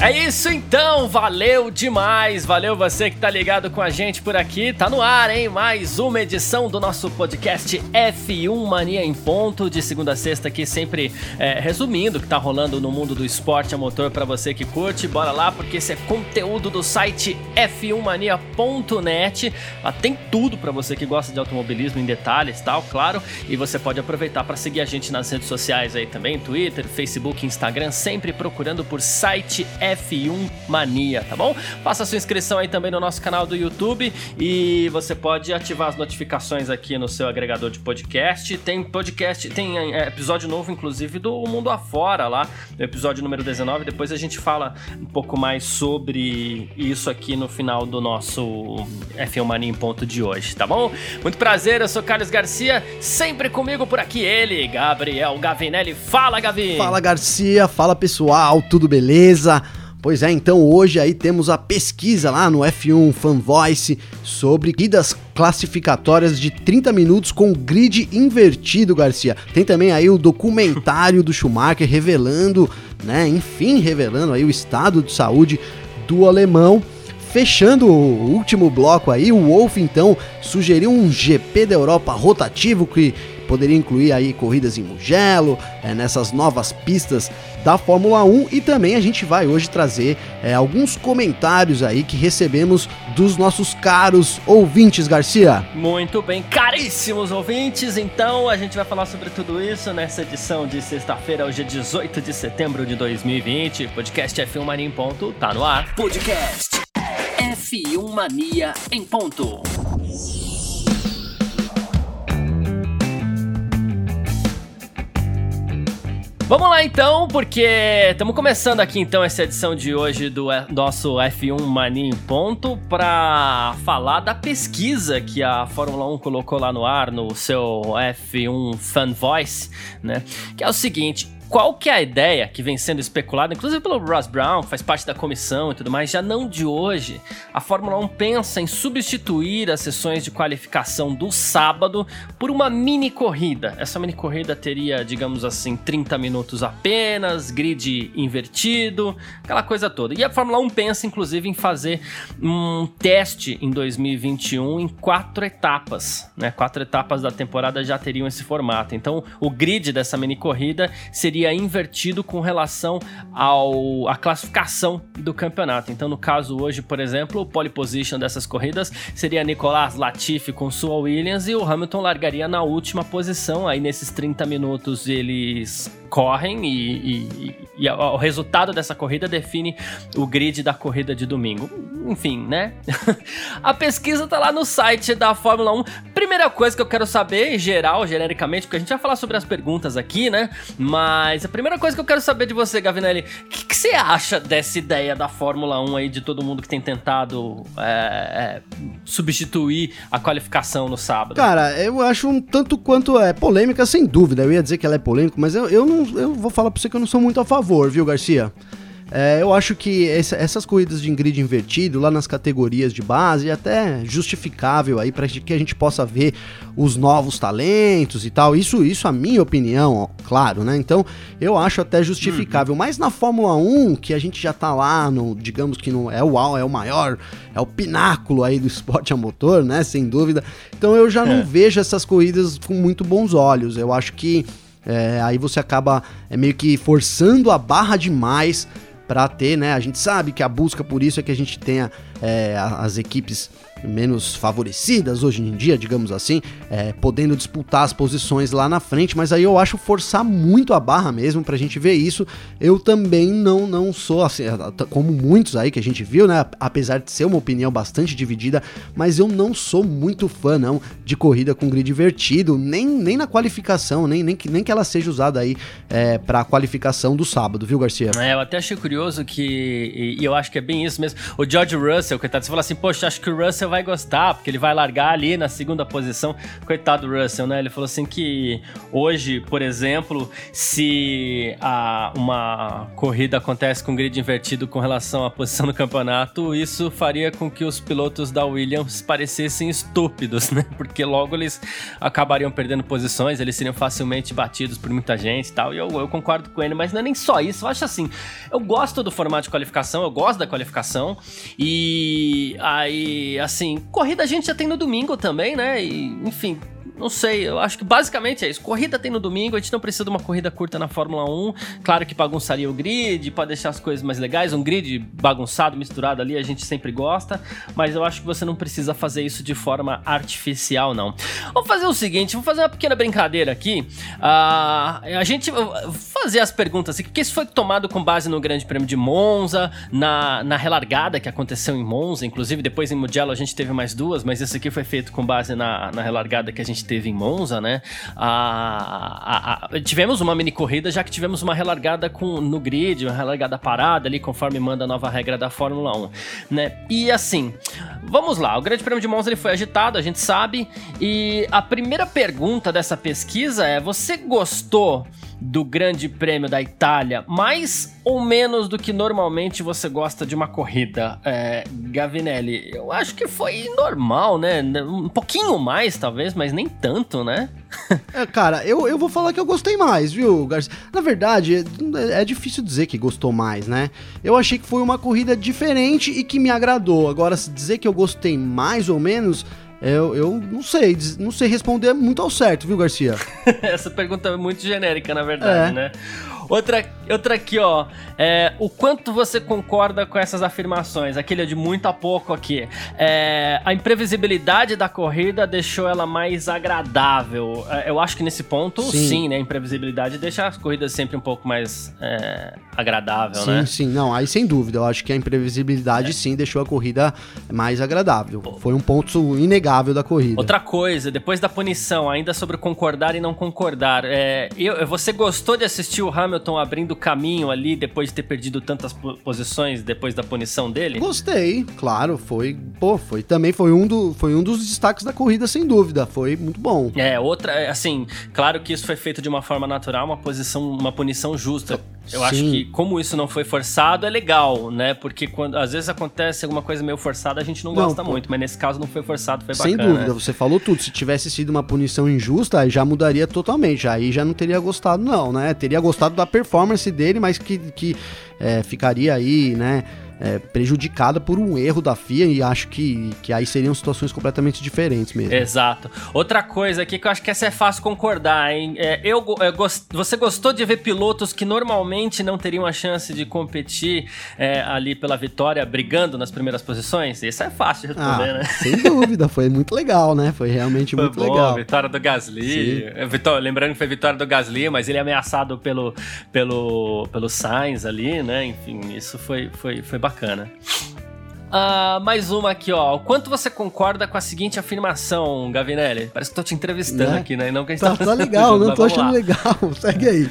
É isso então, valeu demais, valeu você que tá ligado com a gente por aqui, tá no ar, hein? Mais uma edição do nosso podcast F1 Mania em Ponto, de segunda a sexta aqui, sempre é, resumindo o que tá rolando no mundo do esporte a motor para você que curte, bora lá, porque esse é conteúdo do site f1mania.net, lá tem tudo para você que gosta de automobilismo em detalhes tal, claro, e você pode aproveitar para seguir a gente nas redes sociais aí também, Twitter, Facebook, Instagram, sempre procurando por site F1 F1 Mania, tá bom? Faça sua inscrição aí também no nosso canal do YouTube e você pode ativar as notificações aqui no seu agregador de podcast. Tem podcast, tem é, episódio novo, inclusive, do Mundo Afora lá, no episódio número 19. Depois a gente fala um pouco mais sobre isso aqui no final do nosso F1 Mania em ponto de hoje, tá bom? Muito prazer, eu sou Carlos Garcia, sempre comigo por aqui ele, Gabriel Gavinelli. Fala, Gavi! Fala, Garcia, fala pessoal, tudo beleza? Pois é, então hoje aí temos a pesquisa lá no F1 Fan Voice sobre guidas classificatórias de 30 minutos com grid invertido, Garcia. Tem também aí o documentário do Schumacher revelando, né, enfim, revelando aí o estado de saúde do alemão. Fechando o último bloco aí, o Wolf então sugeriu um GP da Europa rotativo que poderia incluir aí corridas em Mugello, é, nessas novas pistas da Fórmula 1 e também a gente vai hoje trazer é, alguns comentários aí que recebemos dos nossos caros ouvintes, Garcia. Muito bem, caríssimos ouvintes, então a gente vai falar sobre tudo isso nessa edição de sexta-feira, hoje é 18 de setembro de 2020, podcast F1 Mania em ponto, tá no ar. Podcast F1 Mania em ponto. Vamos lá então, porque estamos começando aqui então essa edição de hoje do nosso F1 Mania em Ponto para falar da pesquisa que a Fórmula 1 colocou lá no ar no seu F1 Fan Voice, né? Que é o seguinte, qual que é a ideia que vem sendo especulada, inclusive pelo Ross Brown, que faz parte da comissão e tudo mais, já não de hoje, a Fórmula 1 pensa em substituir as sessões de qualificação do sábado por uma mini corrida. Essa mini corrida teria, digamos assim, 30 minutos apenas, grid invertido, aquela coisa toda. E a Fórmula 1 pensa, inclusive, em fazer um teste em 2021 em quatro etapas, né? Quatro etapas da temporada já teriam esse formato. Então, o grid dessa mini corrida seria seria invertido com relação ao, à classificação do campeonato. Então, no caso hoje, por exemplo, o pole position dessas corridas seria Nicolas Latifi com sua Williams e o Hamilton largaria na última posição. Aí nesses 30 minutos eles correm e, e, e, o resultado dessa corrida define o grid da corrida de domingo. Enfim, né? a pesquisa tá lá no site da Fórmula 1. Primeira coisa que eu quero saber, em geral, genericamente, porque a gente vai falar sobre as perguntas aqui, né? Mas a primeira coisa que eu quero saber de você, Gavinelli, o que, que, você acha dessa ideia da Fórmula 1 aí, de todo mundo que tem tentado é, é, substituir a qualificação no sábado? Cara, eu acho um tanto quanto é polêmica, sem dúvida. Eu ia dizer que ela é polêmica, mas eu, eu não não, eu vou falar pra você que eu não sou muito a favor, viu, Garcia? É, eu acho que essa, essas corridas de grid invertido lá nas categorias de base é até justificável aí para que a gente possa ver os novos talentos e tal. Isso, isso a minha opinião, ó, claro, né? Então eu acho até justificável. Uhum. Mas na Fórmula 1, que a gente já tá lá, no, digamos que no, é o é o maior, é o pináculo aí do esporte a motor, né? Sem dúvida. Então eu já é. não vejo essas corridas com muito bons olhos. Eu acho que é, aí você acaba é, meio que forçando a barra demais para ter, né? A gente sabe que a busca por isso é que a gente tenha é, as equipes menos favorecidas hoje em dia, digamos assim, é, podendo disputar as posições lá na frente, mas aí eu acho forçar muito a barra mesmo pra gente ver isso. Eu também não, não sou assim, como muitos aí que a gente viu, né? Apesar de ser uma opinião bastante dividida, mas eu não sou muito fã não de corrida com grid invertido, nem, nem na qualificação, nem, nem, que, nem que ela seja usada aí é, pra qualificação do sábado, viu, Garcia? É, eu até achei curioso que, e eu acho que é bem isso mesmo, o George Russell Russell, coitado. Você fala assim, poxa, acho que o Russell vai gostar, porque ele vai largar ali na segunda posição. Coitado do Russell, né? Ele falou assim que hoje, por exemplo, se a, uma corrida acontece com grid invertido com relação à posição no campeonato, isso faria com que os pilotos da Williams parecessem estúpidos, né? Porque logo eles acabariam perdendo posições, eles seriam facilmente batidos por muita gente e tal. E eu, eu concordo com ele, mas não é nem só isso. Eu acho assim, eu gosto do formato de qualificação, eu gosto da qualificação. E aí, assim, corrida a gente já tem no domingo também, né? E, enfim, não sei, eu acho que basicamente é isso. Corrida tem no domingo, a gente não precisa de uma corrida curta na Fórmula 1. Claro que bagunçaria o grid, pode deixar as coisas mais legais. Um grid bagunçado, misturado ali, a gente sempre gosta. Mas eu acho que você não precisa fazer isso de forma artificial, não. Vamos fazer o seguinte, vamos fazer uma pequena brincadeira aqui. Uh, a gente fazer as perguntas aqui, porque isso foi tomado com base no Grande Prêmio de Monza, na, na relargada que aconteceu em Monza. Inclusive, depois em Mugello a gente teve mais duas, mas esse aqui foi feito com base na, na relargada que a gente teve em Monza, né? A, a, a, tivemos uma mini corrida, já que tivemos uma relargada com, no grid, uma relargada parada ali, conforme manda a nova regra da Fórmula 1, né? E assim, vamos lá, o Grande Prêmio de Monza ele foi agitado, a gente sabe, e a primeira pergunta dessa pesquisa é: você gostou do Grande Prêmio da Itália, mais ou menos do que normalmente você gosta de uma corrida, é, Gavinelli? Eu acho que foi normal, né? Um pouquinho mais, talvez, mas nem tanto, né? é, cara, eu, eu vou falar que eu gostei mais, viu, Garcia? Na verdade, é, é difícil dizer que gostou mais, né? Eu achei que foi uma corrida diferente e que me agradou. Agora, se dizer que eu gostei mais ou menos eu, eu não sei, não sei responder muito ao certo, viu, Garcia? Essa pergunta é muito genérica, na verdade, é. né? Outra, outra aqui, ó. É, o quanto você concorda com essas afirmações? Aquele é de muito a pouco aqui. É, a imprevisibilidade da corrida deixou ela mais agradável. É, eu acho que nesse ponto, sim, sim né? A imprevisibilidade deixa as corridas sempre um pouco mais é, agradável, sim, né? Sim, sim. Não, aí sem dúvida. Eu acho que a imprevisibilidade, é. sim, deixou a corrida mais agradável. Foi um ponto inegável da corrida. Outra coisa, depois da punição, ainda sobre concordar e não concordar. É, eu, você gostou de assistir o Hamilton Hamilton abrindo caminho ali depois de ter perdido tantas posições depois da punição dele? Gostei, claro, foi, pô, foi também foi um, do, foi um dos destaques da corrida sem dúvida, foi muito bom. É, outra, é, assim, claro que isso foi feito de uma forma natural, uma posição, uma punição justa. Eu Sim. acho que como isso não foi forçado é legal, né? Porque quando às vezes acontece alguma coisa meio forçada, a gente não, não gosta pô. muito, mas nesse caso não foi forçado, foi Sem bacana. Sem dúvida, você falou tudo. Se tivesse sido uma punição injusta, aí já mudaria totalmente. Aí já não teria gostado não, né? Teria gostado da performance dele, mas que, que é, ficaria aí, né? É, prejudicada por um erro da FIA e acho que, que aí seriam situações completamente diferentes mesmo. Exato. Outra coisa aqui que eu acho que essa é fácil concordar, hein? É, eu, eu gost... Você gostou de ver pilotos que normalmente não teriam a chance de competir é, ali pela vitória, brigando nas primeiras posições? Isso é fácil de responder, ah, né? Sem dúvida, foi muito legal, né? Foi realmente foi muito bom, legal. Vitória do Gasly. É, Vitória, lembrando que foi vitória do Gasly, mas ele é ameaçado pelo, pelo, pelo Sainz ali, né? Enfim, isso foi, foi, foi bacana bacana. Uh, mais uma aqui, ó. O quanto você concorda com a seguinte afirmação, Gavinelli? Parece que tô te entrevistando né? aqui, né? não que a gente tá, tá, tá legal, não tô achando lá. legal. Segue aí.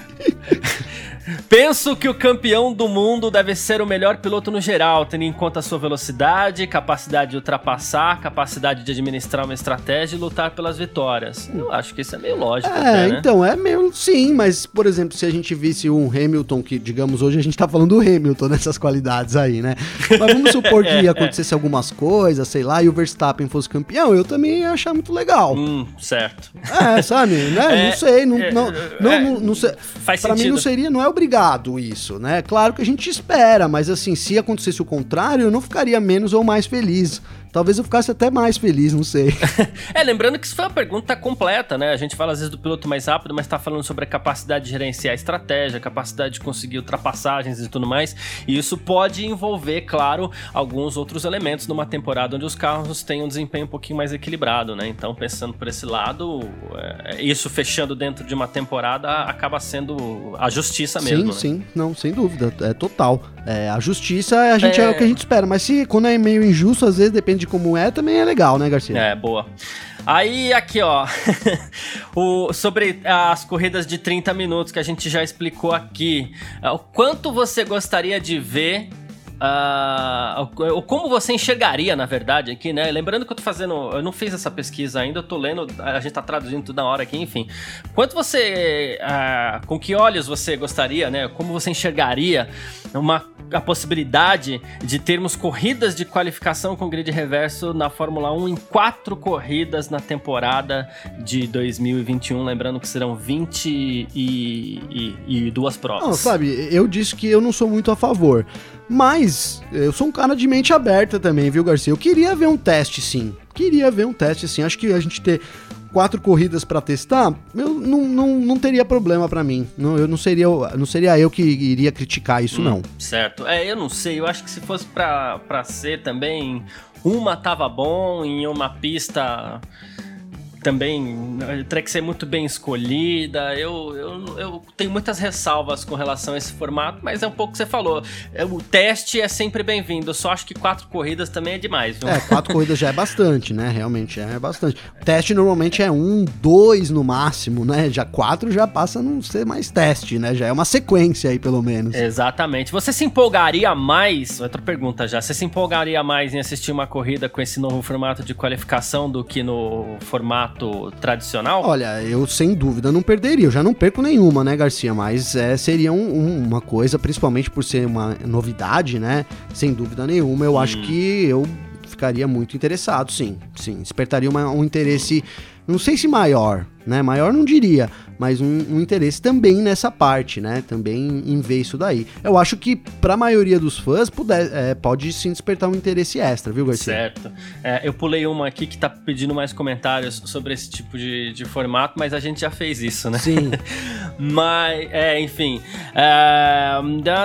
Penso que o campeão do mundo deve ser o melhor piloto no geral, tendo em conta a sua velocidade, capacidade de ultrapassar, capacidade de administrar uma estratégia e lutar pelas vitórias. Eu acho que isso é meio lógico. É, até, né? então, é meio sim, mas, por exemplo, se a gente visse um Hamilton, que, digamos, hoje a gente tá falando do Hamilton nessas qualidades aí, né? Mas vamos supor que é, acontecesse algumas coisas, sei lá, e o Verstappen fosse campeão, eu também ia achar muito legal. Hum, certo. É, sabe, né? É, não sei, não, é, não, não, não, sei. Faz pra sentido. mim não seria, não é obrigado isso, né? Claro que a gente espera, mas assim, se acontecesse o contrário, eu não ficaria menos ou mais feliz. Talvez eu ficasse até mais feliz, não sei. é, lembrando que isso foi uma pergunta completa, né? A gente fala às vezes do piloto mais rápido, mas tá falando sobre a capacidade de gerenciar a estratégia, a capacidade de conseguir ultrapassagens e tudo mais. E isso pode envolver, claro, alguns outros elementos numa temporada onde os carros têm um desempenho um pouquinho mais equilibrado, né? Então, pensando por esse lado, é, isso fechando dentro de uma temporada acaba sendo a justiça mesmo. Sim, né? sim, não, sem dúvida, é total. É, a justiça a gente é... é o que a gente espera, mas se quando é meio injusto, às vezes depende de como é, também é legal, né, Garcia? É, boa. Aí, aqui, ó, o, sobre as corridas de 30 minutos que a gente já explicou aqui. O quanto você gostaria de ver uh, como você enxergaria, na verdade, aqui, né? Lembrando que eu tô fazendo, eu não fiz essa pesquisa ainda, eu tô lendo, a gente tá traduzindo tudo na hora aqui, enfim. Quanto você, uh, com que olhos você gostaria, né? Como você enxergaria uma a possibilidade de termos corridas de qualificação com grid reverso na Fórmula 1 em quatro corridas na temporada de 2021. Lembrando que serão 20 e, e, e duas provas. Não, sabe, eu disse que eu não sou muito a favor. Mas eu sou um cara de mente aberta também, viu, Garcia? Eu queria ver um teste, sim. Queria ver um teste, sim. Acho que a gente ter quatro corridas para testar, eu não, não, não teria problema para mim. Não, eu não seria, não seria eu que iria criticar isso, hum, não. Certo. É, eu não sei. Eu acho que se fosse para ser também, uma tava bom em uma pista também teria que ser muito bem escolhida. Eu, eu, eu tenho muitas ressalvas com relação a esse formato, mas é um pouco o que você falou. É, o teste é sempre bem-vindo. Eu só acho que quatro corridas também é demais. Viu? É, quatro corridas já é bastante, né? Realmente é bastante. O teste normalmente é um, dois no máximo, né? Já quatro já passa a não ser mais teste, né? Já é uma sequência aí, pelo menos. Exatamente. Você se empolgaria mais? Outra pergunta já. Você se empolgaria mais em assistir uma corrida com esse novo formato de qualificação do que no formato? Formato tradicional? Olha, eu sem dúvida não perderia. Eu já não perco nenhuma, né, Garcia? Mas é, seria um, um, uma coisa, principalmente por ser uma novidade, né? Sem dúvida nenhuma. Eu hum. acho que eu ficaria muito interessado, sim. Sim, despertaria uma, um interesse, não sei se maior, né? Maior não diria, mas um, um, interesse também nessa parte, né? Também em ver isso daí. Eu acho que para a maioria dos fãs puder, é, pode sim despertar um interesse extra, viu, Garcia? Certo. É, eu pulei uma aqui que tá pedindo mais comentários sobre esse tipo de, de formato, mas a gente já fez isso, né? Sim. mas, é, enfim. É,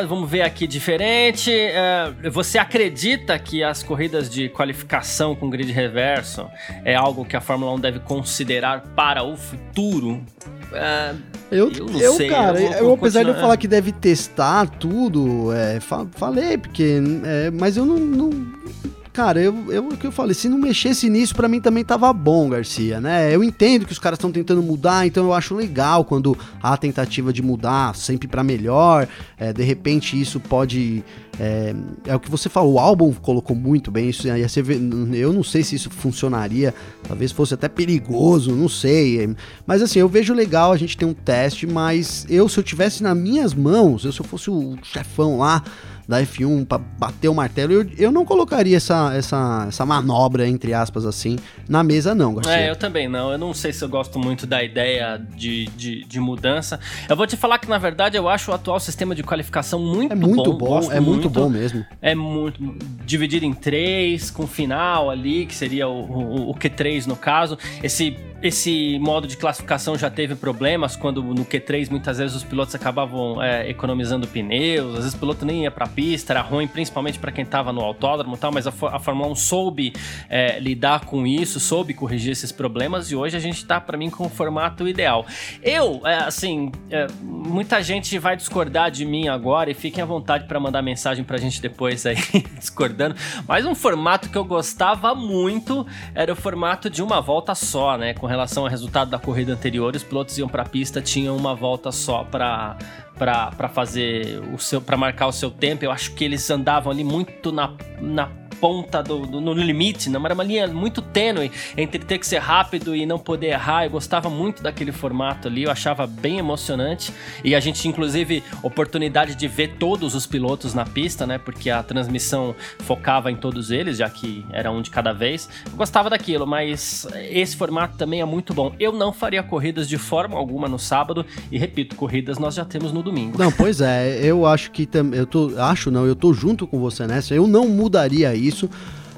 vamos ver aqui diferente. É, você acredita que as corridas de qualificação com grid reverso é algo que a Fórmula 1 deve considerar para o futuro? É, eu, eu, não eu sei, cara, eu, eu apesar de eu falar que deve testar tudo, é, fa falei, porque. É, mas eu não, não Cara, eu, eu, que eu falei, se não mexesse nisso, para mim também tava bom, Garcia, né? Eu entendo que os caras estão tentando mudar, então eu acho legal quando há tentativa de mudar sempre para melhor. É, de repente isso pode. É, é, o que você falou, o álbum colocou muito bem isso. Ia ser, eu não sei se isso funcionaria, talvez fosse até perigoso, não sei. Mas assim, eu vejo legal a gente ter um teste, mas eu, se eu tivesse nas minhas mãos, eu, se eu fosse o chefão lá da F1 para bater o martelo, eu, eu não colocaria essa, essa, essa manobra, entre aspas, assim, na mesa, não, Garcia. É, eu também não. Eu não sei se eu gosto muito da ideia de, de, de mudança. Eu vou te falar que, na verdade, eu acho o atual sistema de qualificação muito, é muito bom. bom é muito, muito bom mesmo. É muito. Dividido em três, com final ali, que seria o, o, o Q3 no caso. Esse esse modo de classificação já teve problemas quando no Q3 muitas vezes os pilotos acabavam é, economizando pneus, às vezes o piloto nem ia para a pista, era ruim, principalmente para quem estava no autódromo e tal, mas a, a Fórmula 1 soube é, lidar com isso, soube corrigir esses problemas e hoje a gente está para mim com o formato ideal. Eu, é, assim, é, muita gente vai discordar de mim agora e fiquem à vontade para mandar mensagem para a gente depois aí discordando, mas um formato que eu gostava muito era o formato de uma volta só, né, com relação ao resultado da corrida anterior, os pilotos iam para a pista, tinham uma volta só para para fazer o seu para marcar o seu tempo. Eu acho que eles andavam ali muito na, na ponta do, do, no limite, não era uma linha muito tênue entre ter que ser rápido e não poder errar. Eu gostava muito daquele formato ali, eu achava bem emocionante e a gente inclusive oportunidade de ver todos os pilotos na pista, né? Porque a transmissão focava em todos eles, já que era um de cada vez. Eu gostava daquilo, mas esse formato também é muito bom. Eu não faria corridas de forma alguma no sábado e repito, corridas nós já temos no domingo. Não, pois é, eu acho que eu tô, acho não, eu tô junto com você nessa. Eu não mudaria isso isso.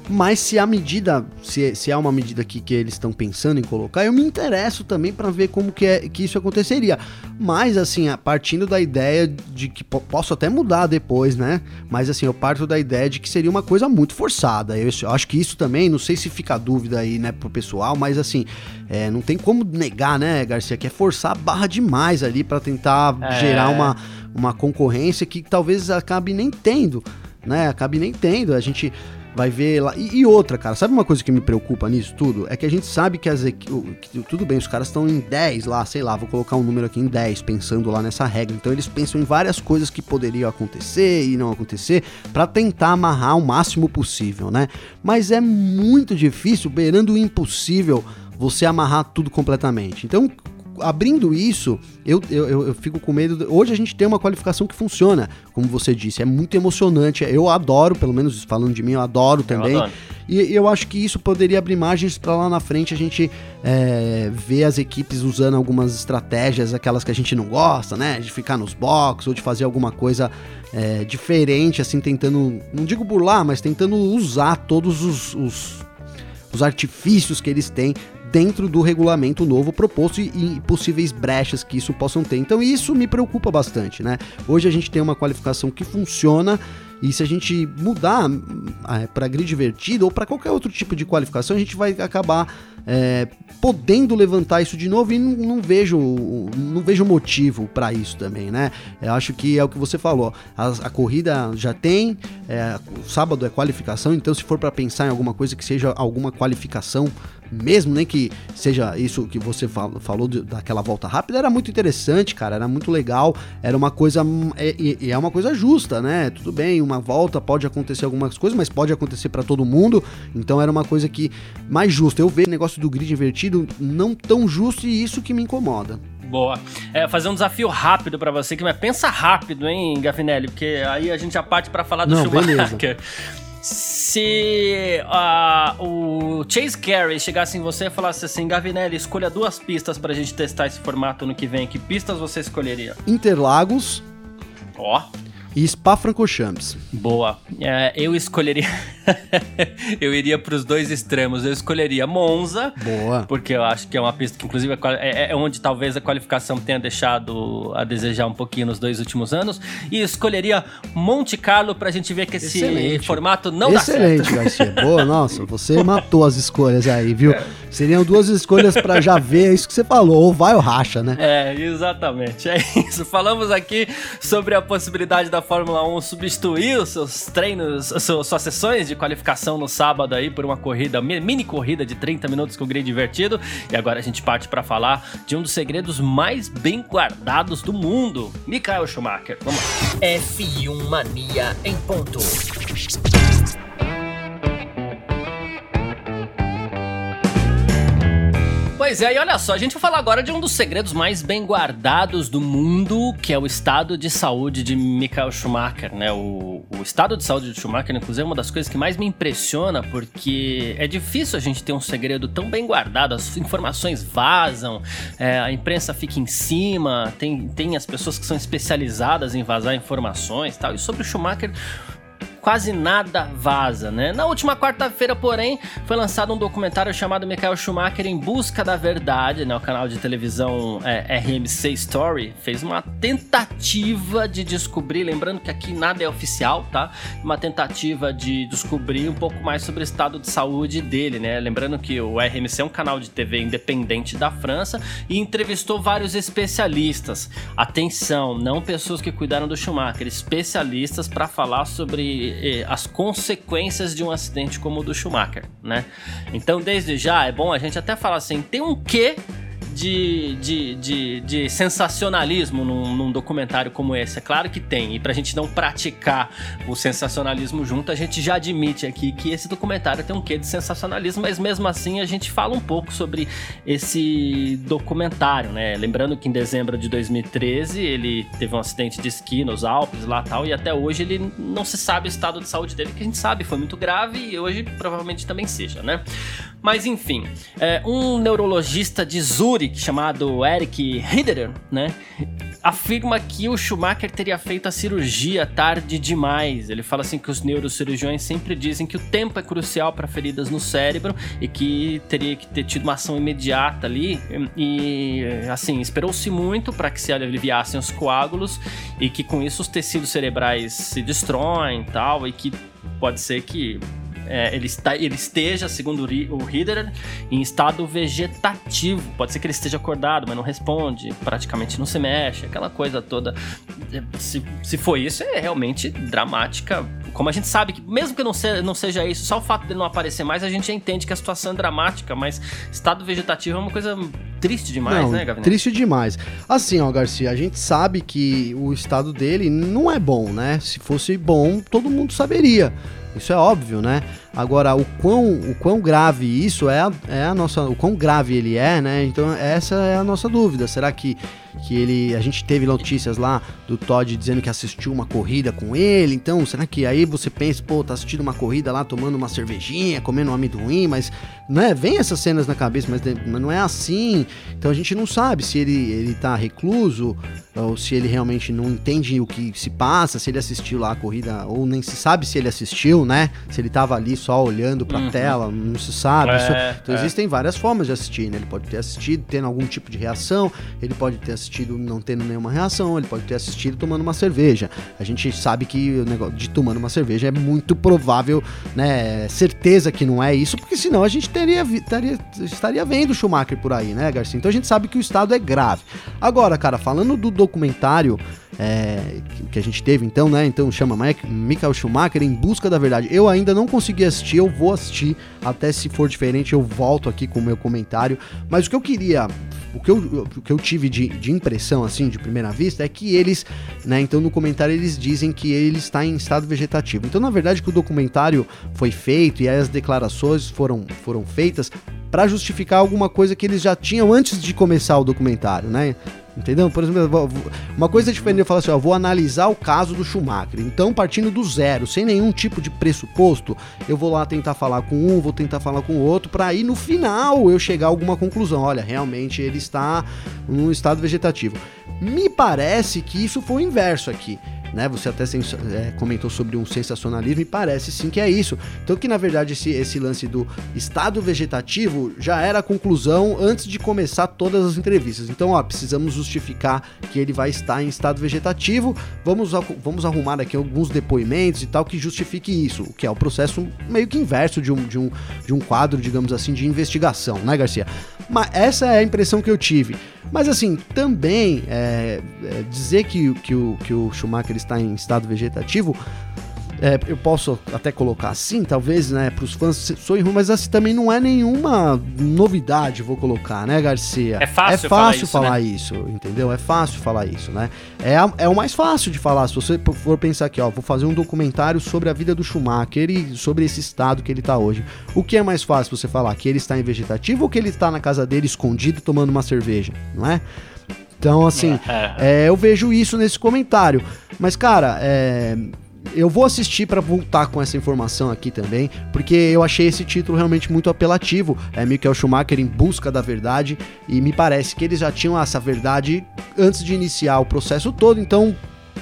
Mas se a medida, se, se há uma medida aqui que eles estão pensando em colocar, eu me interesso também para ver como que, é, que isso aconteceria. Mas assim, partindo da ideia de que posso até mudar depois, né? Mas assim, eu parto da ideia de que seria uma coisa muito forçada. Eu, eu acho que isso também, não sei se fica dúvida aí, né, pro pessoal, mas assim, é, não tem como negar, né, Garcia, que é forçar a barra demais ali para tentar é. gerar uma, uma concorrência que talvez acabe nem tendo, né? Acabe nem tendo. A gente vai ver lá. E, e, outra, cara, sabe uma coisa que me preocupa nisso tudo? É que a gente sabe que as que, tudo bem, os caras estão em 10 lá, sei lá, vou colocar um número aqui em 10, pensando lá nessa regra. Então eles pensam em várias coisas que poderiam acontecer e não acontecer para tentar amarrar o máximo possível, né? Mas é muito difícil, beirando o impossível, você amarrar tudo completamente. Então, abrindo isso, eu, eu, eu fico com medo. Hoje a gente tem uma qualificação que funciona, como você disse, é muito emocionante. Eu adoro, pelo menos falando de mim, eu adoro também. Eu adoro. E eu acho que isso poderia abrir margens para lá na frente a gente é, ver as equipes usando algumas estratégias, aquelas que a gente não gosta, né? De ficar nos box ou de fazer alguma coisa é, diferente, assim, tentando, não digo burlar, mas tentando usar todos os, os, os artifícios que eles têm dentro do regulamento novo proposto e, e, possíveis brechas que isso possam ter. Então isso me preocupa bastante, né? Hoje a gente tem uma qualificação que funciona e se a gente mudar é, para grid divertido ou para qualquer outro tipo de qualificação, a gente vai acabar é, podendo levantar isso de novo e não, não vejo não vejo motivo para isso também, né? Eu acho que é o que você falou. A, a corrida já tem, é, o sábado é qualificação, então se for para pensar em alguma coisa que seja alguma qualificação mesmo, nem que seja isso que você falou, daquela volta rápida, era muito interessante, cara, era muito legal, era uma coisa, é, e é, é, uma coisa justa, né? Tudo bem, uma volta pode acontecer algumas coisas, mas pode acontecer para todo mundo, então era uma coisa que mais justa. Eu vejo o negócio do grid invertido não tão justo e isso que me incomoda. Boa. É, fazer um desafio rápido para você, que mas pensa rápido, hein, Gavinelli, porque aí a gente já parte para falar do Não, Schumacher. Beleza. Se uh, o Chase Carey chegasse em você e falasse assim, Gavinelli, escolha duas pistas pra gente testar esse formato no que vem, que pistas você escolheria? Interlagos. Ó. Oh e Spa-Francorchamps. Boa. É, eu escolheria. eu iria para os dois extremos. Eu escolheria Monza. Boa. Porque eu acho que é uma pista que, inclusive, é, é, onde talvez a qualificação tenha deixado a desejar um pouquinho nos dois últimos anos. E escolheria Monte Carlo para a gente ver que esse Excelente. formato não Excelente, dá certo. Excelente, Garcia. Boa, nossa, você matou as escolhas aí, viu? É. Seriam duas escolhas para já ver, é isso que você falou, ou vai ou racha, né? É, exatamente. É isso. Falamos aqui sobre a possibilidade da Fórmula 1 substituir os seus treinos, suas, suas sessões de qualificação no sábado aí por uma corrida, mini corrida de 30 minutos com grid divertido. E agora a gente parte para falar de um dos segredos mais bem guardados do mundo, Michael Schumacher. Vamos lá. F1 Mania em ponto. Pois é, e olha só, a gente vai falar agora de um dos segredos mais bem guardados do mundo, que é o estado de saúde de Michael Schumacher, né? O, o estado de saúde de Schumacher, inclusive, é uma das coisas que mais me impressiona, porque é difícil a gente ter um segredo tão bem guardado, as informações vazam, é, a imprensa fica em cima, tem, tem as pessoas que são especializadas em vazar informações e tal. E sobre o Schumacher, quase nada vaza, né? Na última quarta-feira, porém, foi lançado um documentário chamado Michael Schumacher em Busca da Verdade, né? O canal de televisão é, RMC Story fez uma tentativa de descobrir, lembrando que aqui nada é oficial, tá? Uma tentativa de descobrir um pouco mais sobre o estado de saúde dele, né? Lembrando que o RMC é um canal de TV independente da França e entrevistou vários especialistas. Atenção, não pessoas que cuidaram do Schumacher, especialistas para falar sobre as consequências de um acidente como o do Schumacher, né? Então, desde já, é bom a gente até falar assim, tem um quê de, de, de, de sensacionalismo num, num, documentário como esse? É claro que tem. E pra gente não praticar o sensacionalismo junto, a gente já admite aqui que esse documentário tem um quê de sensacionalismo, mas mesmo assim a gente fala um pouco sobre esse documentário, né? Lembrando que em dezembro de 2013 ele teve um acidente de esqui nos Alpes lá tal, e até hoje ele não se sabe o estado de saúde dele, que a gente sabe foi muito grave e hoje provavelmente também seja, né? Mas enfim, é, um neurologista de Zurich chamado Eric Hiderer, né, afirma que o Schumacher teria feito a cirurgia tarde demais. Ele fala assim que os neurocirurgiões sempre dizem que o tempo é crucial para feridas no cérebro e que teria que ter tido uma ação imediata ali e assim, esperou-se muito para que se aliviassem os coágulos e que com isso os tecidos cerebrais se destroem, tal, e que pode ser que é, ele, está, ele esteja, segundo o Hider, em estado vegetativo. Pode ser que ele esteja acordado, mas não responde, praticamente não se mexe, aquela coisa toda. Se, se for isso, é realmente dramática como a gente sabe que, mesmo que não, se, não seja isso, só o fato dele não aparecer mais, a gente já entende que a situação é dramática, mas estado vegetativo é uma coisa triste demais, não, né, Gavinelli? Triste demais. Assim, ó, Garcia, a gente sabe que o estado dele não é bom, né? Se fosse bom, todo mundo saberia. Isso é óbvio, né? Agora, o quão, o quão grave isso é, é a nossa. O quão grave ele é, né? Então, essa é a nossa dúvida. Será que, que ele. A gente teve notícias lá do Todd dizendo que assistiu uma corrida com ele. Então, será que aí você pensa, pô, tá assistindo uma corrida lá, tomando uma cervejinha, comendo um amendoim, mas. Né? Vem essas cenas na cabeça, mas, mas não é assim. Então a gente não sabe se ele, ele tá recluso, ou se ele realmente não entende o que se passa, se ele assistiu lá a corrida, ou nem se sabe se ele assistiu, né? Se ele tava ali só olhando para a uhum. tela, não se sabe. É, Isso, então é. existem várias formas de assistir, né? Ele pode ter assistido tendo algum tipo de reação, ele pode ter assistido não tendo nenhuma reação, ele pode ter assistido tomando uma cerveja. A gente sabe que o negócio de tomando uma cerveja é muito provável, né? Certeza que não é isso, porque senão a gente teria, teria estaria vendo o Schumacher por aí, né, Garcia? Então a gente sabe que o estado é grave. Agora, cara, falando do documentário é, que a gente teve então, né? Então chama Michael Schumacher em busca da verdade. Eu ainda não consegui assistir, eu vou assistir. Até se for diferente, eu volto aqui com o meu comentário. Mas o que eu queria, o que eu, o que eu tive de, de impressão, assim, de primeira vista, é que eles, né? Então no comentário eles dizem que ele está em estado vegetativo. Então, na verdade, que o documentário foi feito e as declarações foram, foram feitas para justificar alguma coisa que eles já tinham antes de começar o documentário, né? Entendeu? Por exemplo, uma coisa diferente eu falar assim, ó, vou analisar o caso do Schumacher. Então, partindo do zero, sem nenhum tipo de pressuposto, eu vou lá tentar falar com um, vou tentar falar com o outro, para aí no final eu chegar a alguma conclusão. Olha, realmente ele está num estado vegetativo. Me parece que isso foi o inverso aqui né? Você até é, comentou sobre um sensacionalismo e parece sim que é isso. Então que na verdade esse, esse lance do estado vegetativo já era a conclusão antes de começar todas as entrevistas. Então, ó, precisamos justificar que ele vai estar em estado vegetativo. Vamos, vamos arrumar aqui alguns depoimentos e tal que justifique isso, o que é o processo meio que inverso de um, de um, de um quadro, digamos assim, de investigação, né, Garcia? Mas essa é a impressão que eu tive. Mas assim, também é, é dizer que, que, o, que o Schumacher está em estado vegetativo é, eu posso até colocar assim, talvez, né, para os fãs soe ruim, mas assim também não é nenhuma novidade, vou colocar, né, Garcia? É fácil, é fácil falar, falar isso, né? isso, entendeu? É fácil falar isso, né? É, a, é o mais fácil de falar. Se você for pensar aqui, ó, vou fazer um documentário sobre a vida do Schumacher e sobre esse estado que ele está hoje. O que é mais fácil você falar? Que ele está em vegetativo ou que ele está na casa dele escondido tomando uma cerveja, não é? Então, assim, é, é. é eu vejo isso nesse comentário. Mas, cara, é, eu vou assistir para voltar com essa informação aqui também, porque eu achei esse título realmente muito apelativo. É Michael Schumacher em busca da verdade e me parece que eles já tinham essa verdade antes de iniciar o processo todo, então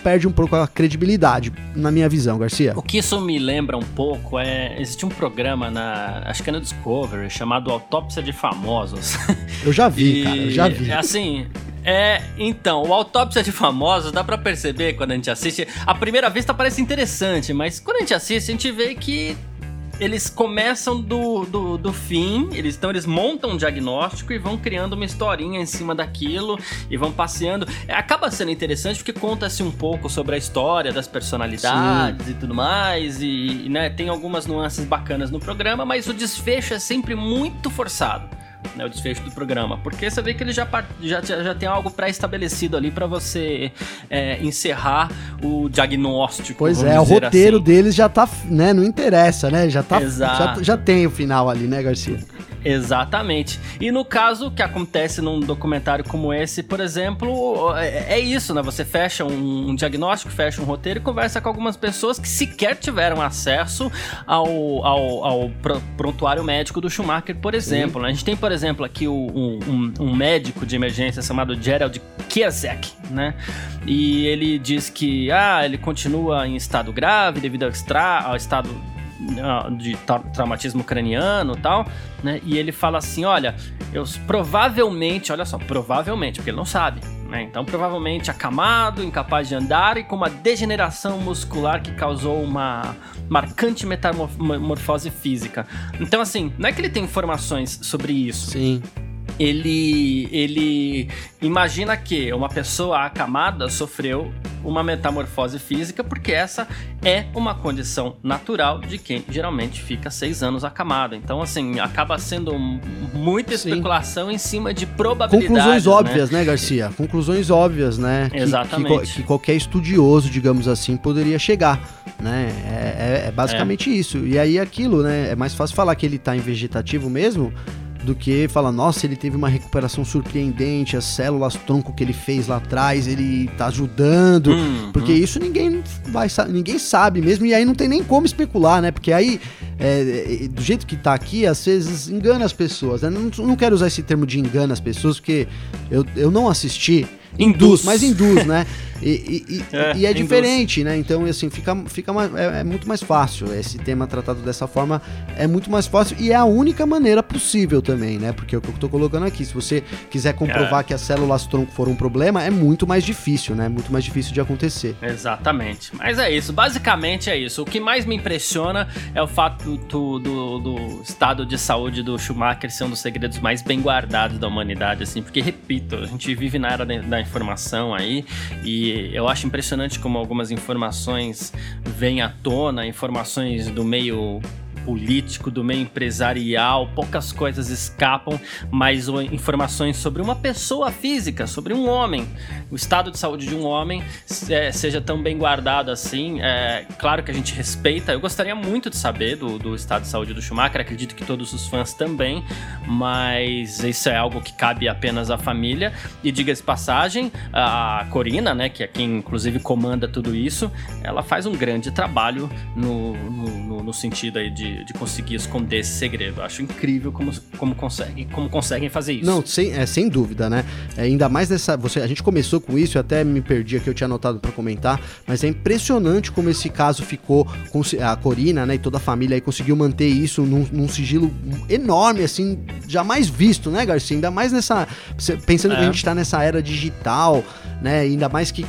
perde um pouco a credibilidade, na minha visão, Garcia. O que isso me lembra um pouco é. Existe um programa na. Acho que é no Discovery, chamado Autópsia de Famosos. Eu já vi, e, cara, eu já vi. Assim, é, então, o Autópsia de Famosos dá para perceber quando a gente assiste. A primeira vista parece interessante, mas quando a gente assiste, a gente vê que eles começam do, do, do fim, eles, então eles montam um diagnóstico e vão criando uma historinha em cima daquilo e vão passeando. É, acaba sendo interessante porque conta-se um pouco sobre a história das personalidades Sim. e tudo mais, e, e né, tem algumas nuances bacanas no programa, mas o desfecho é sempre muito forçado né, o desfecho do programa. Porque você vê que ele já, já, já tem algo pré-estabelecido ali para você é, encerrar o diagnóstico. Pois é, o roteiro assim. deles já tá, né? Não interessa, né? Já, tá, já, já tem o final ali, né, Garcia? Exatamente. E no caso que acontece num documentário como esse, por exemplo, é, é isso, né? Você fecha um, um, diagnóstico, fecha um roteiro e conversa com algumas pessoas que sequer tiveram acesso ao, ao, ao prontuário médico do Schumacher, por exemplo. Né? A gente tem, por exemplo, aqui o, um, um, médico de emergência chamado Gerald Kiesek, né? E ele diz que ah, ele continua em estado grave devido ao, extra, ao estado de traumatismo craniano e tal, né? E ele fala assim: olha, eu provavelmente, olha só, provavelmente, porque ele não sabe, né? Então, provavelmente acamado, incapaz de andar e com uma degeneração muscular que causou uma marcante metamorfose física. Então, assim, não é que ele tem informações sobre isso. Sim ele ele imagina que uma pessoa acamada sofreu uma metamorfose física, porque essa é uma condição natural de quem geralmente fica seis anos acamado. Então, assim, acaba sendo muita especulação Sim. em cima de probabilidades. Conclusões né? óbvias, né, Garcia? Conclusões óbvias, né? Exatamente. Que, que, que, qualquer estudioso, digamos assim, poderia chegar, né? É, é, é basicamente é. isso. E aí aquilo, né? É mais fácil falar que ele está em vegetativo mesmo do que falar, nossa, ele teve uma recuperação surpreendente, as células tronco que ele fez lá atrás, ele tá ajudando, hum, porque hum. isso ninguém vai ninguém sabe mesmo, e aí não tem nem como especular, né? Porque aí, é, é, do jeito que tá aqui, às vezes engana as pessoas, né? Não, não quero usar esse termo de engana as pessoas, porque eu, eu não assisti Induz. Mas induz, né? E, e, e, é, e é diferente, né? Então, assim, fica, fica mais, é, é, muito mais fácil. Esse tema tratado dessa forma é muito mais fácil e é a única maneira possível também, né? Porque é o que eu tô colocando aqui. Se você quiser comprovar é. que as células tronco foram um problema, é muito mais difícil, né? Muito mais difícil de acontecer. Exatamente. Mas é isso. Basicamente é isso. O que mais me impressiona é o fato do, do, do estado de saúde do Schumacher ser um dos segredos mais bem guardados da humanidade, assim. Porque, repito, a gente vive na era da informação aí e eu acho impressionante como algumas informações vêm à tona, informações do meio político, do meio empresarial, poucas coisas escapam, mas informações sobre uma pessoa física, sobre um homem, o estado de saúde de um homem é, seja tão bem guardado assim. É, claro que a gente respeita, eu gostaria muito de saber do, do estado de saúde do Schumacher, acredito que todos os fãs também, mas isso é algo que cabe apenas à família. E diga-se passagem, a Corina, né, que é quem inclusive comanda tudo isso, ela faz um grande trabalho no, no, no sentido aí de de, conseguir esconder esse segredo. Eu acho incrível como, como, conseguem, como conseguem fazer isso. Não, sem, é, sem dúvida, né? É, ainda mais nessa. Você, a gente começou com isso, eu até me perdi aqui, eu tinha anotado para comentar, mas é impressionante como esse caso ficou. Com a Corina, né? E toda a família aí conseguiu manter isso num, num sigilo enorme, assim, jamais visto, né, Garcia? Ainda mais nessa. Pensando é. que a gente tá nessa era digital, né? Ainda mais que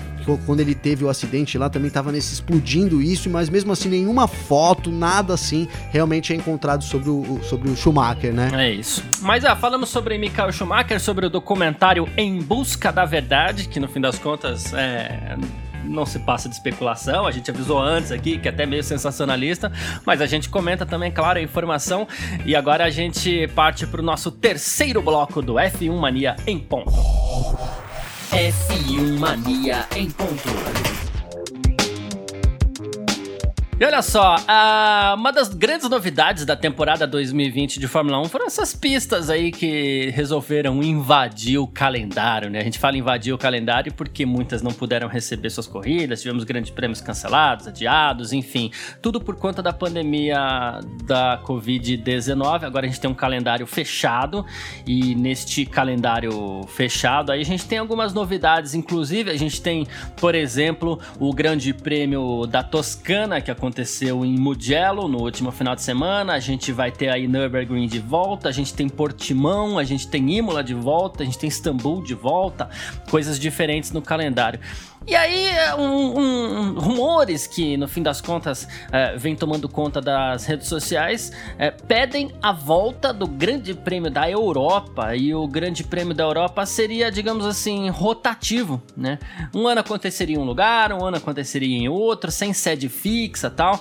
quando ele teve o acidente lá também tava nesse explodindo isso, mas mesmo assim nenhuma foto, nada assim realmente é encontrado sobre o, sobre o Schumacher, né? É isso. Mas ah, falamos sobre Michael Schumacher, sobre o documentário Em Busca da Verdade, que no fim das contas é não se passa de especulação, a gente avisou antes aqui, que é até meio sensacionalista, mas a gente comenta também, claro, a informação. E agora a gente parte para o nosso terceiro bloco do F1 Mania em ponto. F1 Mania em ponto. E olha só, uma das grandes novidades da temporada 2020 de Fórmula 1 foram essas pistas aí que resolveram invadir o calendário, né? A gente fala invadir o calendário porque muitas não puderam receber suas corridas, tivemos grandes prêmios cancelados, adiados, enfim, tudo por conta da pandemia da Covid-19. Agora a gente tem um calendário fechado e neste calendário fechado aí a gente tem algumas novidades, inclusive a gente tem, por exemplo, o Grande Prêmio da Toscana que aconteceu aconteceu em Mugello no último final de semana. A gente vai ter aí Nürburgring de volta, a gente tem Portimão, a gente tem Imola de volta, a gente tem Istambul de volta, coisas diferentes no calendário. E aí, um, um, rumores que, no fim das contas, é, vem tomando conta das redes sociais, é, pedem a volta do Grande Prêmio da Europa. E o Grande Prêmio da Europa seria, digamos assim, rotativo, né? Um ano aconteceria em um lugar, um ano aconteceria em outro, sem sede fixa tal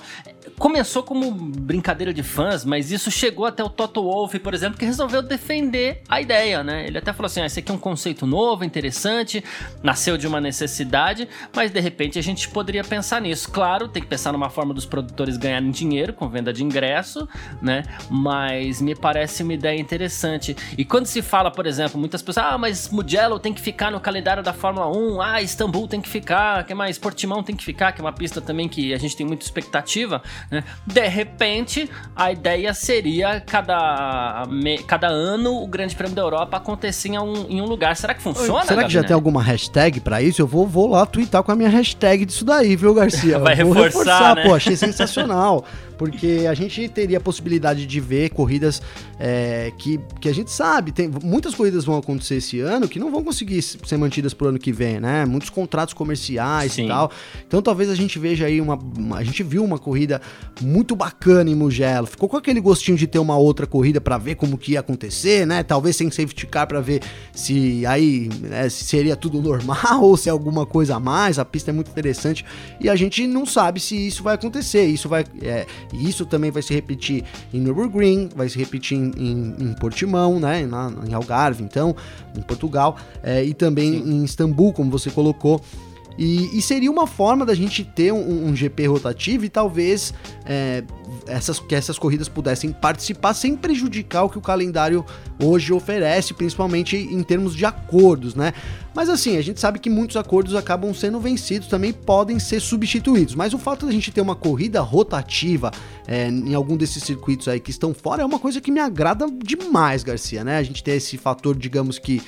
começou como brincadeira de fãs, mas isso chegou até o Toto Wolff, por exemplo, que resolveu defender a ideia, né? Ele até falou assim: ah, esse aqui é um conceito novo, interessante, nasceu de uma necessidade, mas de repente a gente poderia pensar nisso. Claro, tem que pensar numa forma dos produtores ganharem dinheiro com venda de ingresso, né? Mas me parece uma ideia interessante. E quando se fala, por exemplo, muitas pessoas, ah, mas Mugello tem que ficar no calendário da Fórmula 1, ah, Istambul tem que ficar, que mais? Portimão tem que ficar, que é uma pista também que a gente tem muita expectativa. Né? De repente, a ideia seria cada, cada ano o Grande Prêmio da Europa acontecer em um, em um lugar. Será que funciona? Será que já tem alguma hashtag para isso? Eu vou, vou lá twittar com a minha hashtag disso daí, viu, Garcia? Vai reforçar, reforçar né? pô, achei sensacional. porque a gente teria a possibilidade de ver corridas é, que, que a gente sabe, tem muitas corridas vão acontecer esse ano que não vão conseguir ser mantidas pro ano que vem, né? Muitos contratos comerciais Sim. e tal. Então talvez a gente veja aí uma, uma, A gente viu uma corrida muito bacana em Mugello. Ficou com aquele gostinho de ter uma outra corrida para ver como que ia acontecer, né? Talvez sem safety car para ver se aí né, se seria tudo normal ou se é alguma coisa a mais. A pista é muito interessante e a gente não sabe se isso vai acontecer. Isso vai. É, isso também vai se repetir em Nürburgring, vai se repetir em, em, em Portimão, né? Na, em Algarve, então, em Portugal, é, e também Sim. em Istambul, como você colocou. E, e, seria uma forma da gente ter um, um GP rotativo e talvez é, essas, que essas corridas pudessem participar sem prejudicar o que o calendário hoje oferece, principalmente em termos de acordos, né? Mas assim, a gente sabe que muitos acordos acabam sendo vencidos, também podem ser substituídos. Mas o fato da gente ter uma corrida rotativa é, em algum desses circuitos aí que estão fora é uma coisa que me agrada demais, Garcia, né? A gente ter esse fator, digamos que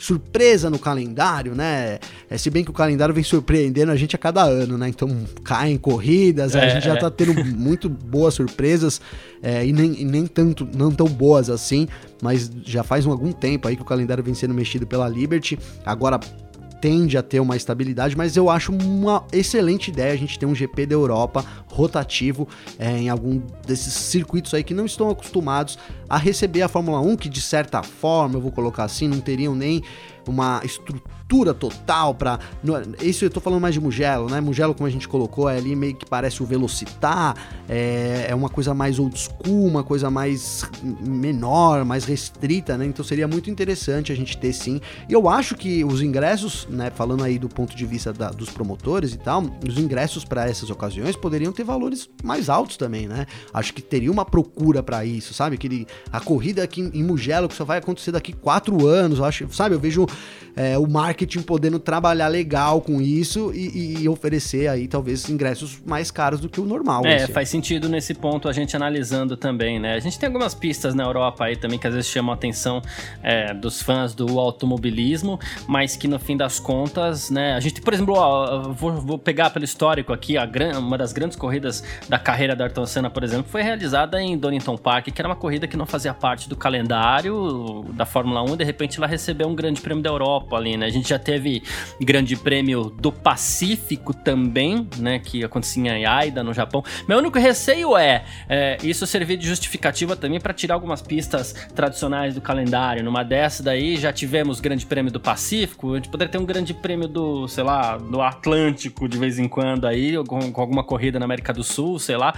surpresa no calendário, né? É, se bem que o calendário vem surpreendendo a gente a cada ano, né? Então caem corridas, é, a gente já tá tendo muito boas surpresas é, e, nem, e nem tanto, não tão boas assim, mas já faz um, algum tempo aí que o calendário vem sendo mexido pela Liberty. Agora tende a ter uma estabilidade, mas eu acho uma excelente ideia a gente ter um GP da Europa rotativo é, em algum desses circuitos aí que não estão acostumados a receber a Fórmula 1, que de certa forma, eu vou colocar assim, não teriam nem uma estrutura total para isso eu tô falando mais de Mugello, né? Mugello como a gente colocou é ali meio que parece o Velocitar, é, é uma coisa mais old school, uma coisa mais menor, mais restrita, né? Então seria muito interessante a gente ter sim. E eu acho que os ingressos, né? Falando aí do ponto de vista da, dos promotores e tal, os ingressos para essas ocasiões poderiam ter valores mais altos também, né? Acho que teria uma procura para isso, sabe? Aquele a corrida aqui em Mugello que só vai acontecer daqui quatro anos, acho, sabe? Eu vejo é, o marketing podendo trabalhar legal com isso e, e, oferecer aí talvez ingressos mais caros do que o normal. É, faz sentido nesse ponto a gente analisando também, né? A gente tem algumas pistas na Europa aí também que às vezes chamam a atenção é, dos fãs do automobilismo, mas que no fim das contas, né? A gente, por exemplo, ó, vou, vou, pegar pelo histórico aqui, a gran, uma das grandes corridas da carreira da Ayrton Senna, por exemplo, foi realizada em Donington Park, que era uma corrida que não fazia parte do calendário da Fórmula 1 e de repente ela recebeu um grande prêmio da Europa ali, né? A gente já teve Grande Prêmio do Pacífico também, né? Que acontecia em Aida, no Japão. Meu único receio é, é isso servir de justificativa também para tirar algumas pistas tradicionais do calendário. Numa dessa daí já tivemos Grande Prêmio do Pacífico, a gente poderia ter um Grande Prêmio do, sei lá, do Atlântico de vez em quando aí, com, com alguma corrida na América do Sul, sei lá.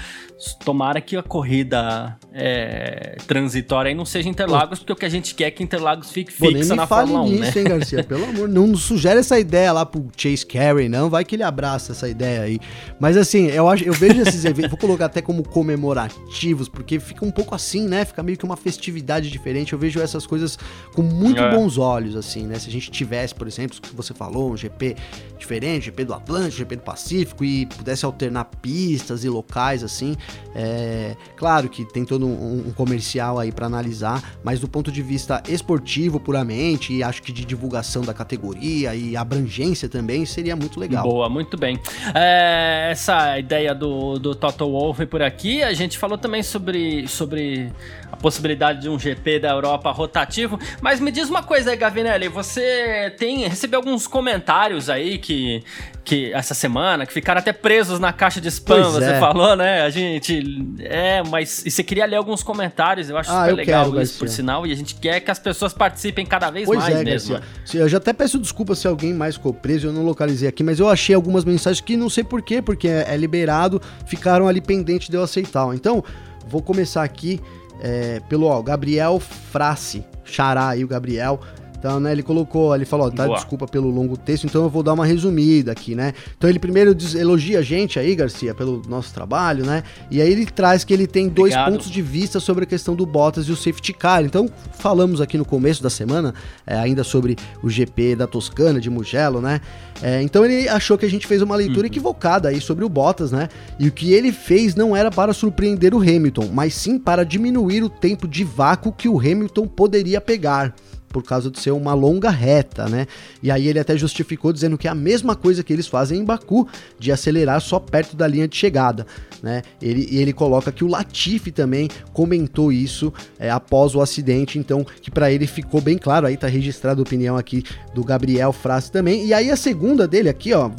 Tomara que a corrida é, transitória aí não seja Interlagos, porque o que a gente quer é que Interlagos fique fixa na Fórmula 1, nisso, né? Hein, Garcia? Pelo amor, não sugere essa ideia lá pro Chase Carey, não. Vai que ele abraça essa ideia aí. Mas assim, eu acho, eu vejo esses eventos, vou colocar até como comemorativos, porque fica um pouco assim, né? Fica meio que uma festividade diferente. Eu vejo essas coisas com muito é. bons olhos, assim, né? Se a gente tivesse, por exemplo, o que você falou, um GP diferente, GP do Atlântico, GP do Pacífico, e pudesse alternar pistas e locais, assim. É, claro que tem todo um, um comercial aí para analisar, mas do ponto de vista esportivo puramente, e acho que de divulgação da categoria e abrangência também, seria muito legal. Boa, muito bem. É, essa ideia do, do Toto Wolff por aqui, a gente falou também sobre, sobre a possibilidade de um GP da Europa rotativo, mas me diz uma coisa aí, Gavinelli, você tem recebeu alguns comentários aí que, que essa semana, que ficaram até presos na caixa de spam, pois você é. falou, né? A gente, é, mas e você queria ler alguns comentários, eu acho ah, super eu legal quero, isso, Garcia. por sinal, e a gente quer que as pessoas participem cada vez pois mais é, mesmo. Garcia. Eu já até peço desculpa se alguém mais ficou preso, eu não localizei aqui, mas eu achei algumas mensagens que não sei porquê, porque é, é liberado, ficaram ali pendentes de eu aceitar. Então, vou começar aqui é, pelo ó, Gabriel Frace, xará aí o Gabriel, então, né, ele colocou, ele falou, tá, desculpa pelo longo texto, então eu vou dar uma resumida aqui, né? Então ele primeiro diz, elogia a gente aí, Garcia, pelo nosso trabalho, né? E aí ele traz que ele tem dois Obrigado. pontos de vista sobre a questão do Bottas e o safety car. Então, falamos aqui no começo da semana, é, ainda sobre o GP da Toscana, de Mugello, né? É, então ele achou que a gente fez uma leitura uhum. equivocada aí sobre o Bottas, né? E o que ele fez não era para surpreender o Hamilton, mas sim para diminuir o tempo de vácuo que o Hamilton poderia pegar. Por causa de ser uma longa reta, né? E aí ele até justificou dizendo que é a mesma coisa que eles fazem em Baku, de acelerar só perto da linha de chegada, né? Ele, e ele coloca que o Latifi também comentou isso é, após o acidente, então que para ele ficou bem claro, aí tá registrada a opinião aqui do Gabriel Frassi também. E aí a segunda dele aqui, ó,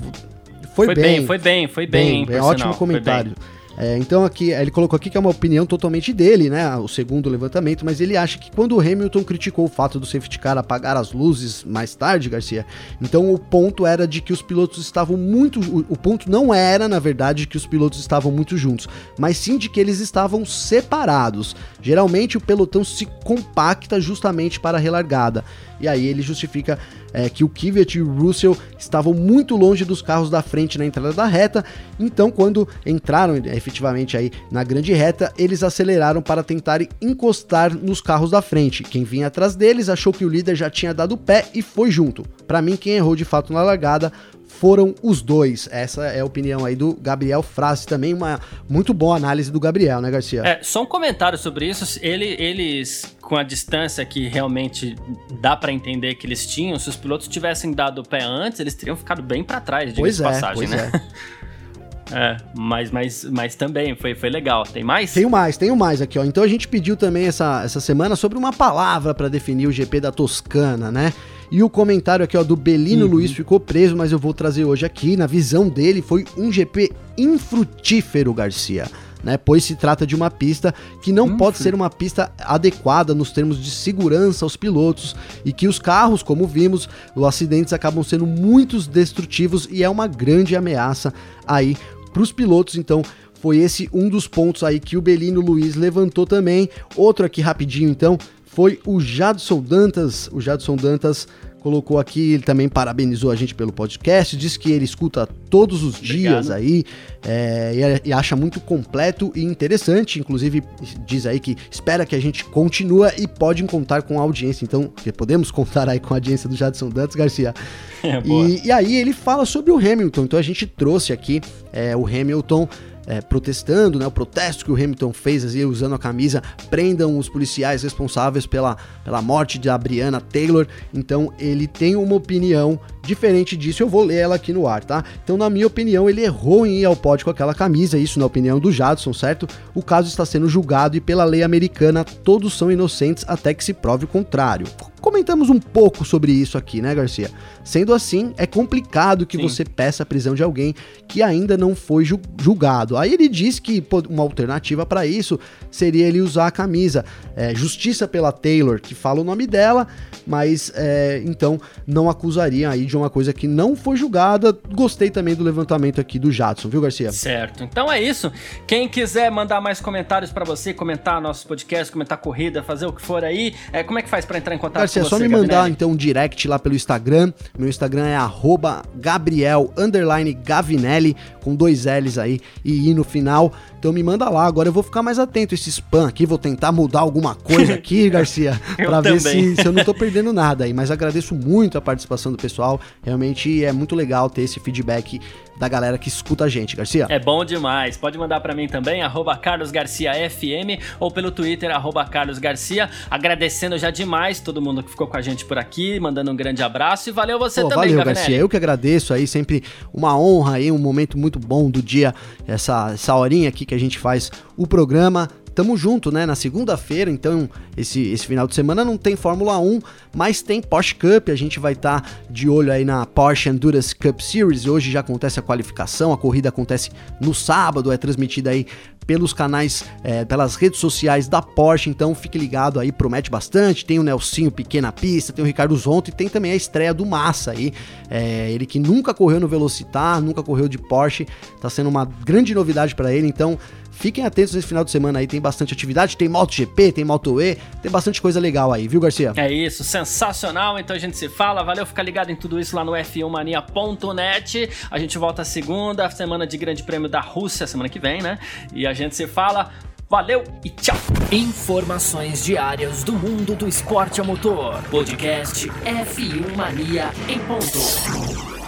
foi, foi bem, bem, Foi bem, foi bem. bem, bem ótimo comentário. É, então aqui ele colocou aqui que é uma opinião totalmente dele, né? O segundo levantamento, mas ele acha que quando o Hamilton criticou o fato do safety car apagar as luzes mais tarde, Garcia, então o ponto era de que os pilotos estavam muito. O, o ponto não era, na verdade, que os pilotos estavam muito juntos, mas sim de que eles estavam separados. Geralmente o pelotão se compacta justamente para a relargada. E aí ele justifica é, que o Kvyat e o Russell estavam muito longe dos carros da frente na entrada da reta, então quando entraram é, efetivamente aí na grande reta, eles aceleraram para tentar encostar nos carros da frente. Quem vinha atrás deles achou que o líder já tinha dado pé e foi junto. Para mim, quem errou de fato na largada foram os dois. Essa é a opinião aí do Gabriel Frase, também uma muito boa análise do Gabriel, né, Garcia? É, só um comentário sobre isso. Ele, eles, com a distância que realmente dá para entender que eles tinham, se os pilotos tivessem dado o pé antes, eles teriam ficado bem para trás, de é, passagem, né? É. É, mas, mas, mas também foi, foi legal. Tem mais? Tenho mais, tenho mais aqui, ó. Então a gente pediu também essa, essa semana sobre uma palavra para definir o GP da Toscana, né? E o comentário aqui, ó, do Belino uhum. Luiz ficou preso, mas eu vou trazer hoje aqui. Na visão dele, foi um GP infrutífero, Garcia. Né, pois se trata de uma pista que não uhum. pode ser uma pista adequada nos termos de segurança aos pilotos e que os carros, como vimos, os acidentes acabam sendo muito destrutivos e é uma grande ameaça aí para os pilotos. Então, foi esse um dos pontos aí que o Belino Luiz levantou também. Outro aqui rapidinho, então, foi o Jadson Dantas. O Jadson Dantas colocou aqui, ele também parabenizou a gente pelo podcast, disse que ele escuta todos os Obrigado. dias aí é, e, acha muito completo e interessante. Inclusive, diz aí que espera que a gente continue e pode contar com a audiência. Então, podemos contar aí com a audiência do Jadson Dantas Garcia. É, e, e, aí ele fala sobre o Hamilton. Então a gente trouxe aqui é, o Hamilton é, protestando, né, o protesto que o Hamilton fez, assim, usando a camisa, prendam os policiais responsáveis pela, pela morte da Brianna Taylor. Então ele tem uma opinião diferente disso, eu vou ler ela aqui no ar, tá? Então, na minha opinião, ele errou em ir ao pódio com aquela camisa, isso na opinião do Jadson, certo? O caso está sendo julgado e pela lei americana todos são inocentes até que se prove o contrário. Comentamos um pouco sobre isso aqui, né, Garcia? Sendo assim, é complicado que Sim. você peça a prisão de alguém que ainda não foi julgado. Aí ele diz que uma alternativa para isso seria ele usar a camisa. É, justiça pela Taylor, que fala o nome dela, mas é, então não acusaria aí de uma coisa que não foi julgada. Gostei também do levantamento aqui do Jadson, viu, Garcia? Certo. Então é isso. Quem quiser mandar mais comentários para você, comentar nosso podcast, comentar corrida, fazer o que for aí, é, como é que faz para entrar em contato? Garcia, é só me mandar então um direct lá pelo Instagram. Meu Instagram é Gabriel Gavinelli, com dois L's aí e I no final. Então me manda lá. Agora eu vou ficar mais atento a esse spam aqui, vou tentar mudar alguma coisa aqui, Garcia, para ver se, se, eu não tô perdendo nada aí. Mas agradeço muito a participação do pessoal. Realmente é muito legal ter esse feedback da galera que escuta a gente, Garcia. É bom demais. Pode mandar para mim também, arroba carlosgarciafm ou pelo Twitter, arroba carlosgarcia. Agradecendo já demais todo mundo que ficou com a gente por aqui, mandando um grande abraço e valeu você Pô, também, Valeu, Garcia. Eu que agradeço aí, sempre uma honra aí, um momento muito bom do dia, essa, essa horinha aqui que a gente faz o programa tamo junto, né? Na segunda-feira, então, esse, esse final de semana não tem Fórmula 1, mas tem Porsche Cup. A gente vai estar tá de olho aí na Porsche Endurance Cup Series. Hoje já acontece a qualificação, a corrida acontece no sábado, é transmitida aí pelos canais, é, pelas redes sociais da Porsche, então fique ligado aí, promete bastante. Tem o Nelsinho Pequena Pista, tem o Ricardo Zonto e tem também a estreia do Massa aí. É, ele que nunca correu no Velocitar, nunca correu de Porsche, tá sendo uma grande novidade para ele, então Fiquem atentos esse final de semana aí, tem bastante atividade, tem MotoGP, tem MotoE, tem bastante coisa legal aí, viu, Garcia? É isso, sensacional. Então a gente se fala, valeu ficar ligado em tudo isso lá no f1mania.net. A gente volta segunda, semana de Grande Prêmio da Rússia, semana que vem, né? E a gente se fala. Valeu e tchau! Informações diárias do mundo do esporte a motor. Podcast F1 Mania em ponto.